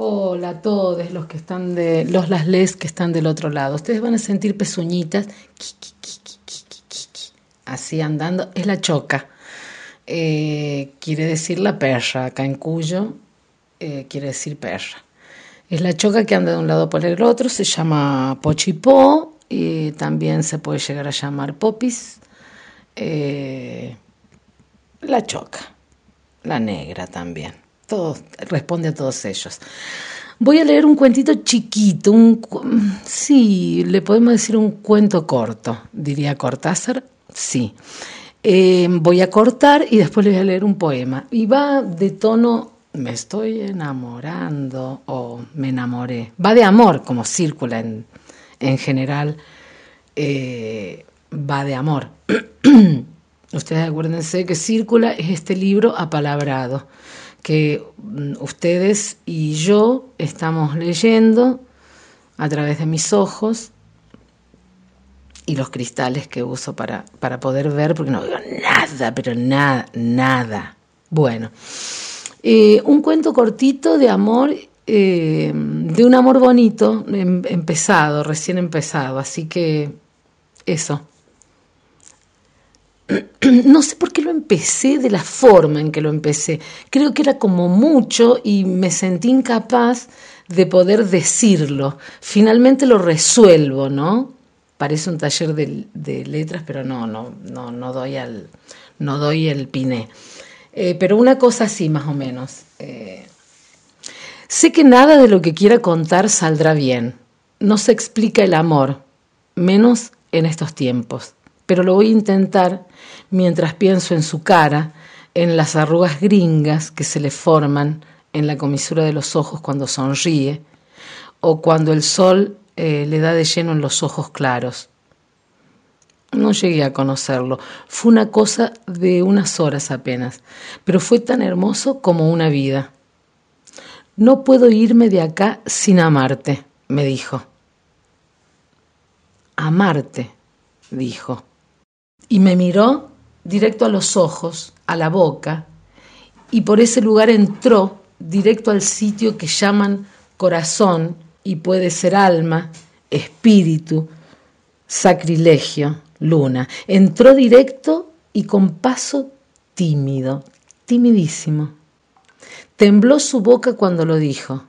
Hola a todos los que están de los las les que están del otro lado. Ustedes van a sentir pezuñitas así andando. Es la choca. Eh, quiere decir la perra. Acá en Cuyo eh, quiere decir perra. Es la choca que anda de un lado por el otro. Se llama pochipó y también se puede llegar a llamar popis. Eh, la choca. La negra también todo, responde a todos ellos. Voy a leer un cuentito chiquito, un, sí, le podemos decir un cuento corto, diría Cortázar, sí. Eh, voy a cortar y después le voy a leer un poema. Y va de tono, me estoy enamorando o me enamoré. Va de amor, como círcula en, en general, eh, va de amor. Ustedes acuérdense que Círcula es este libro apalabrado que mm, ustedes y yo estamos leyendo a través de mis ojos y los cristales que uso para, para poder ver, porque no veo nada, pero nada, nada. Bueno, eh, un cuento cortito de amor, eh, de un amor bonito, em, empezado, recién empezado, así que eso. no sé por qué lo empecé de la forma en que lo empecé. Creo que era como mucho y me sentí incapaz de poder decirlo. Finalmente lo resuelvo, ¿no? Parece un taller de, letras, pero no, no, no, no doy al, no doy el piné. Eh, pero una cosa así, más o menos. Eh, sé que nada de lo que quiera contar saldrá bien. No se explica el amor, menos en estos tiempos pero lo voy a intentar mientras pienso en su cara, en las arrugas gringas que se le forman en la comisura de los ojos cuando sonríe, o cuando el sol eh, le da de lleno en los ojos claros. No llegué a conocerlo, fue una cosa de unas horas apenas, pero fue tan hermoso como una vida. No puedo irme de acá sin amarte, me dijo. Amarte, dijo y me miró directo a los ojos, a la boca, y por ese lugar entró directo al sitio que llaman corazón y puede ser alma, espíritu, sacrilegio, luna. Entró directo y con paso tímido, timidísimo. Tembló su boca cuando lo dijo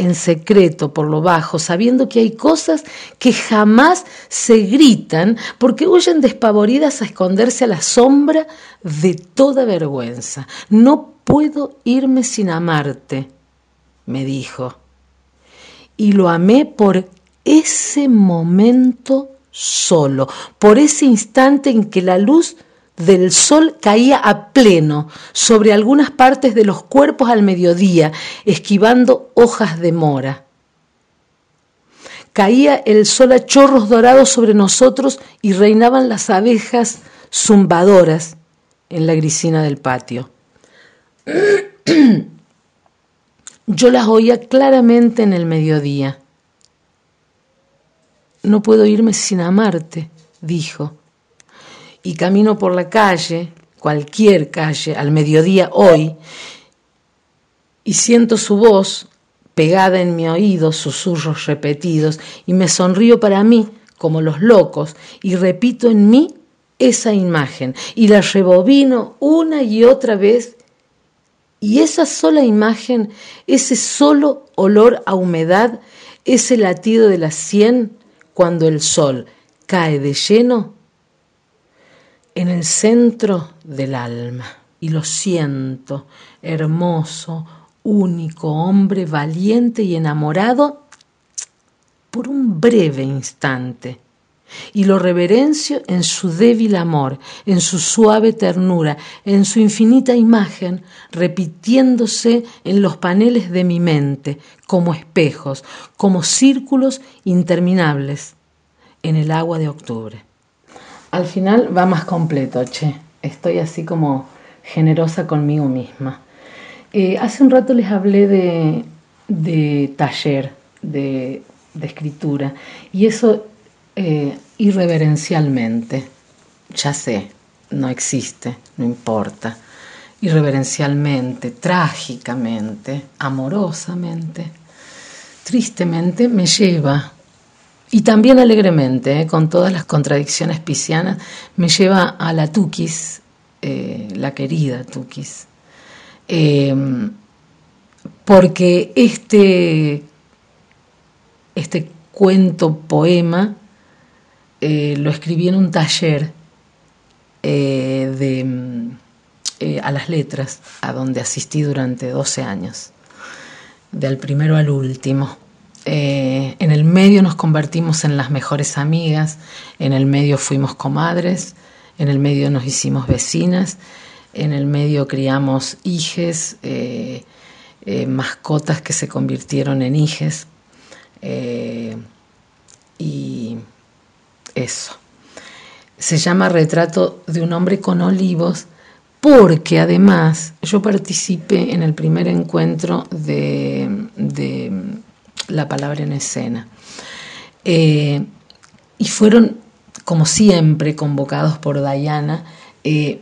en secreto por lo bajo, sabiendo que hay cosas que jamás se gritan porque huyen despavoridas a esconderse a la sombra de toda vergüenza. No puedo irme sin amarte, me dijo. Y lo amé por ese momento solo, por ese instante en que la luz del sol caía a pleno sobre algunas partes de los cuerpos al mediodía, esquivando hojas de mora. Caía el sol a chorros dorados sobre nosotros y reinaban las abejas zumbadoras en la grisina del patio. Yo las oía claramente en el mediodía. No puedo irme sin amarte, dijo y camino por la calle, cualquier calle, al mediodía hoy, y siento su voz pegada en mi oído, susurros repetidos, y me sonrío para mí como los locos, y repito en mí esa imagen, y la rebobino una y otra vez, y esa sola imagen, ese solo olor a humedad, ese latido de la sien, cuando el sol cae de lleno, en el centro del alma y lo siento, hermoso, único, hombre valiente y enamorado por un breve instante. Y lo reverencio en su débil amor, en su suave ternura, en su infinita imagen, repitiéndose en los paneles de mi mente, como espejos, como círculos interminables en el agua de octubre. Al final va más completo, che. Estoy así como generosa conmigo misma. Eh, hace un rato les hablé de, taller, de, escritura, y eso eh, irreverencialmente, ya sé, no existe, no importa. irreverencialmente, trágicamente, amorosamente, tristemente, me lleva, y también alegremente, eh, con todas las contradicciones piscianas, me lleva a la Tukis, eh, la querida Tukis. Eh, porque este, este cuento, poema, lo escribí en un taller de eh, a las letras, a donde asistí durante 12 años, del primero al último. Eh, en el medio nos convertimos en las mejores amigas, en el medio fuimos comadres, en el medio nos hicimos vecinas, en el medio criamos hijes, eh, mascotas que se convirtieron en hijes, y eso. Se llama Retrato de un hombre con olivos porque además yo participé en el primer encuentro de, la palabra en escena. Eh, y fueron, como siempre, convocados por Diana, eh,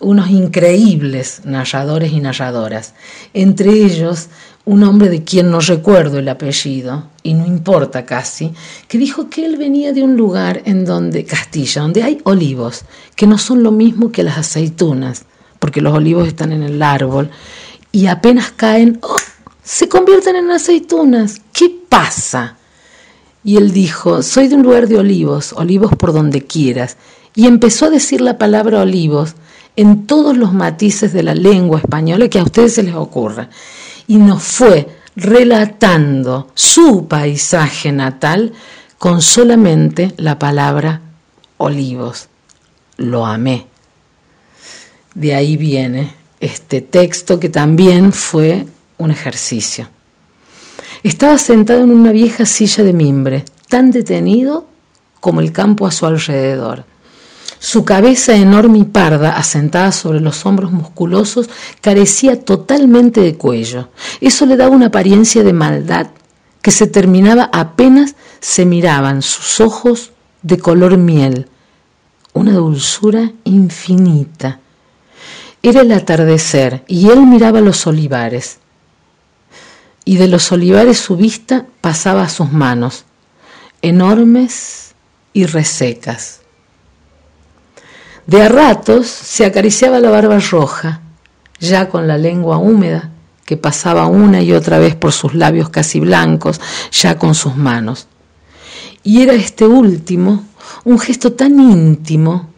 unos increíbles narradores y narradoras, entre ellos un hombre de quien no recuerdo el apellido, y no importa casi, que dijo que él venía de un lugar en donde, Castilla, donde hay olivos, que no son lo mismo que las aceitunas, porque los olivos están en el árbol, y apenas caen, ¡oh! Se convierten en aceitunas. ¿Qué pasa? Y él dijo, soy de un lugar de olivos, olivos por donde quieras, y empezó a decir la palabra olivos en todos los matices de la lengua española que a ustedes se les ocurra y nos fue relatando su paisaje natal con solamente la palabra olivos. Lo amé. De ahí viene este texto que también fue un ejercicio. Estaba sentado en una vieja silla de mimbre, tan detenido como el campo a su alrededor su cabeza enorme y parda, asentada sobre los hombros musculosos, carecía totalmente de cuello. Eso le daba una apariencia de maldad que se terminaba apenas se miraban sus ojos de color miel, una dulzura infinita. Era el atardecer y él miraba los olivares, y de los olivares su vista pasaba a sus manos, enormes y resecas. De a ratos se acariciaba la barba roja, ya con la lengua húmeda, que pasaba una y otra vez por sus labios casi blancos, ya con sus manos. Y era este último un gesto tan íntimo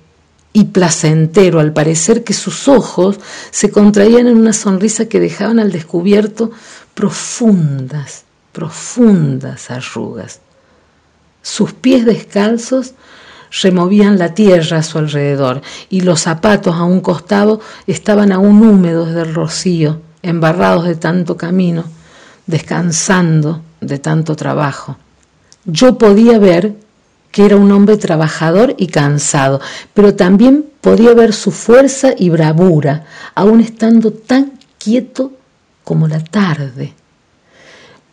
y placentero al parecer que sus ojos se contraían en una sonrisa que dejaban al descubierto profundas, profundas arrugas. Sus pies descalzos removían la tierra a su alrededor y los zapatos a un costado estaban aún húmedos del rocío, embarrados de tanto camino, descansando de tanto trabajo. Yo podía ver que era un hombre trabajador y cansado, pero también podía ver su fuerza y bravura, aún estando tan quieto como la tarde.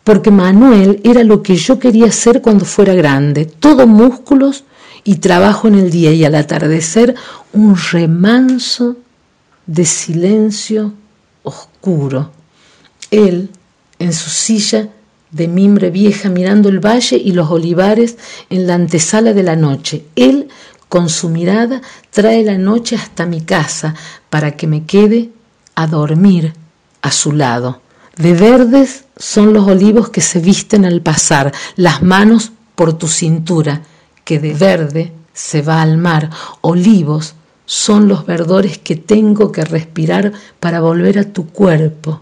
Porque Manuel era lo que yo quería ser cuando fuera grande, todo músculos y trabajo en el día y al atardecer un remanso de silencio oscuro. Él, en su silla de mimbre vieja, mirando el valle y los olivares en la antesala de la noche. Él, con su mirada, trae la noche hasta mi casa para que me quede a dormir a su lado. De verdes son los olivos que se visten al pasar, las manos por tu cintura, que de verde se va al mar, olivos son los verdores que tengo que respirar para volver a tu cuerpo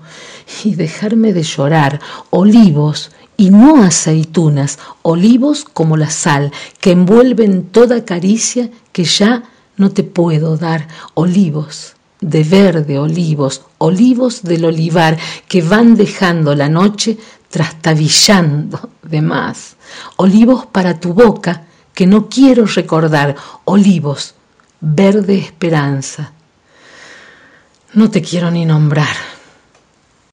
y dejarme de llorar, olivos y no aceitunas, olivos como la sal, que envuelven toda caricia que ya no te puedo dar, olivos de verde, olivos, olivos del olivar que van dejando la noche trastabillando de más, olivos para tu boca que no quiero recordar, olivos, verde esperanza. No te quiero ni nombrar.